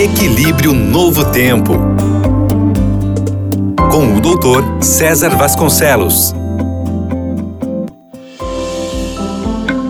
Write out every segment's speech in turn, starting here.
Equilíbrio Novo Tempo. Com o doutor César Vasconcelos.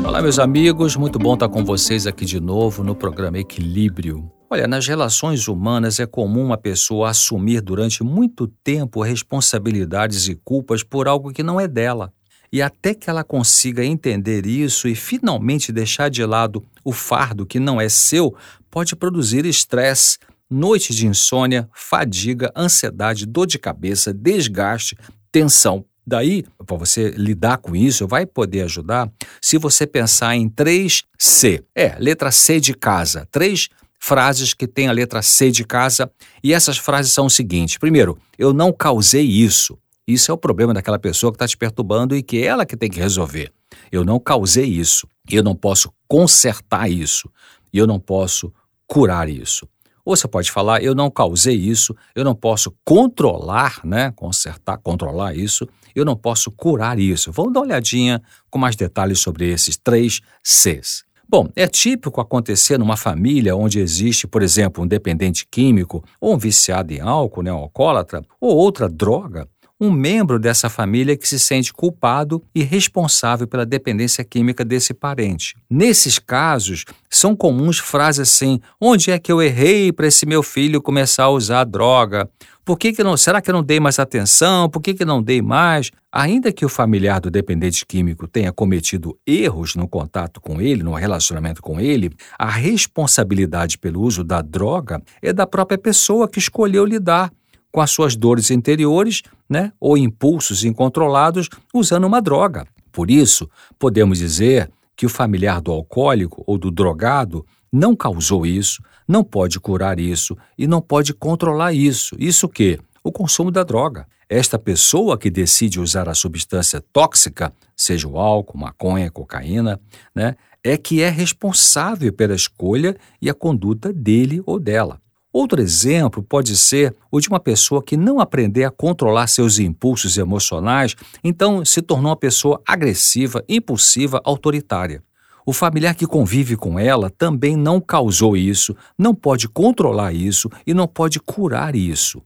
Olá, meus amigos, muito bom estar com vocês aqui de novo no programa Equilíbrio. Olha, nas relações humanas é comum uma pessoa assumir durante muito tempo responsabilidades e culpas por algo que não é dela. E até que ela consiga entender isso e finalmente deixar de lado o fardo que não é seu, pode produzir estresse, noites de insônia, fadiga, ansiedade, dor de cabeça, desgaste, tensão. Daí, para você lidar com isso, vai poder ajudar se você pensar em três C. É, letra C de casa. Três frases que têm a letra C de casa. E essas frases são o seguinte: primeiro, eu não causei isso. Isso é o problema daquela pessoa que está te perturbando e que é ela que tem que resolver. Eu não causei isso. Eu não posso consertar isso. Eu não posso curar isso. Ou você pode falar, eu não causei isso, eu não posso controlar, né? Consertar, controlar isso, eu não posso curar isso. Vamos dar uma olhadinha com mais detalhes sobre esses três Cs. Bom, é típico acontecer numa família onde existe, por exemplo, um dependente químico, ou um viciado em álcool, né, um alcoólatra, ou outra droga, um membro dessa família que se sente culpado e responsável pela dependência química desse parente. Nesses casos, são comuns frases assim: onde é que eu errei para esse meu filho começar a usar droga? Por que, que não? Será que eu não dei mais atenção? Por que, que não dei mais? Ainda que o familiar do dependente químico tenha cometido erros no contato com ele, no relacionamento com ele, a responsabilidade pelo uso da droga é da própria pessoa que escolheu lidar com as suas dores interiores né, ou impulsos incontrolados usando uma droga. Por isso, podemos dizer que o familiar do alcoólico ou do drogado não causou isso, não pode curar isso e não pode controlar isso. Isso o quê? O consumo da droga. Esta pessoa que decide usar a substância tóxica, seja o álcool, maconha, cocaína, né, é que é responsável pela escolha e a conduta dele ou dela. Outro exemplo pode ser o de uma pessoa que não aprender a controlar seus impulsos emocionais, então se tornou uma pessoa agressiva, impulsiva, autoritária. O familiar que convive com ela também não causou isso, não pode controlar isso e não pode curar isso.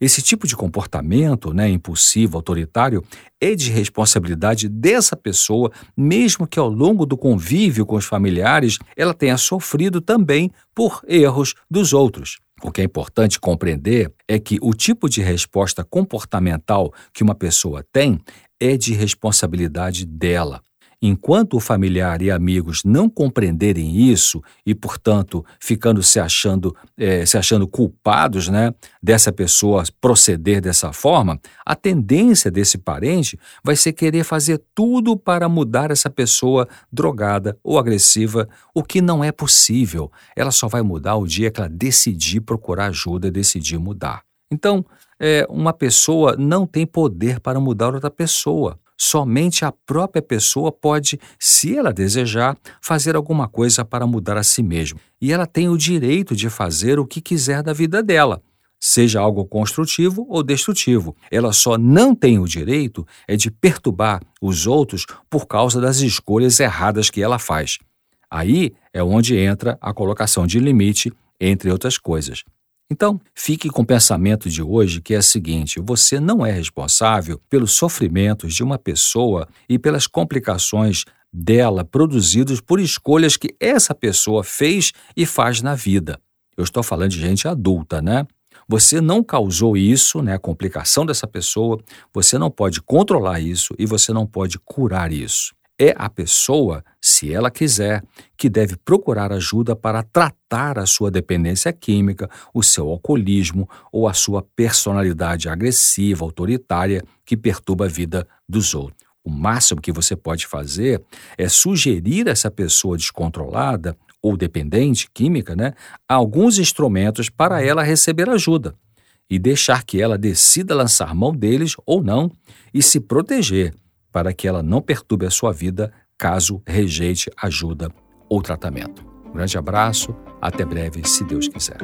Esse tipo de comportamento, né, impulsivo, autoritário, é de responsabilidade dessa pessoa, mesmo que ao longo do convívio com os familiares ela tenha sofrido também por erros dos outros. O que é importante compreender é que o tipo de resposta comportamental que uma pessoa tem é de responsabilidade dela. Enquanto o familiar e amigos não compreenderem isso e, portanto, ficando se achando, é, se achando culpados né, dessa pessoa proceder dessa forma, a tendência desse parente vai ser querer fazer tudo para mudar essa pessoa drogada ou agressiva, o que não é possível. Ela só vai mudar o dia que ela decidir procurar ajuda, decidir mudar. Então, é, uma pessoa não tem poder para mudar outra pessoa. Somente a própria pessoa pode, se ela desejar, fazer alguma coisa para mudar a si mesma. E ela tem o direito de fazer o que quiser da vida dela, seja algo construtivo ou destrutivo. Ela só não tem o direito é de perturbar os outros por causa das escolhas erradas que ela faz. Aí é onde entra a colocação de limite, entre outras coisas. Então, fique com o pensamento de hoje que é o seguinte: você não é responsável pelos sofrimentos de uma pessoa e pelas complicações dela produzidos por escolhas que essa pessoa fez e faz na vida. Eu estou falando de gente adulta, né? Você não causou isso, né, a complicação dessa pessoa, você não pode controlar isso e você não pode curar isso. É a pessoa, se ela quiser, que deve procurar ajuda para tratar a sua dependência química, o seu alcoolismo ou a sua personalidade agressiva, autoritária, que perturba a vida dos outros. O máximo que você pode fazer é sugerir a essa pessoa descontrolada ou dependente química, né, alguns instrumentos para ela receber ajuda e deixar que ela decida lançar mão deles ou não e se proteger para que ela não perturbe a sua vida caso rejeite ajuda ou tratamento. Um grande abraço, até breve, se Deus quiser.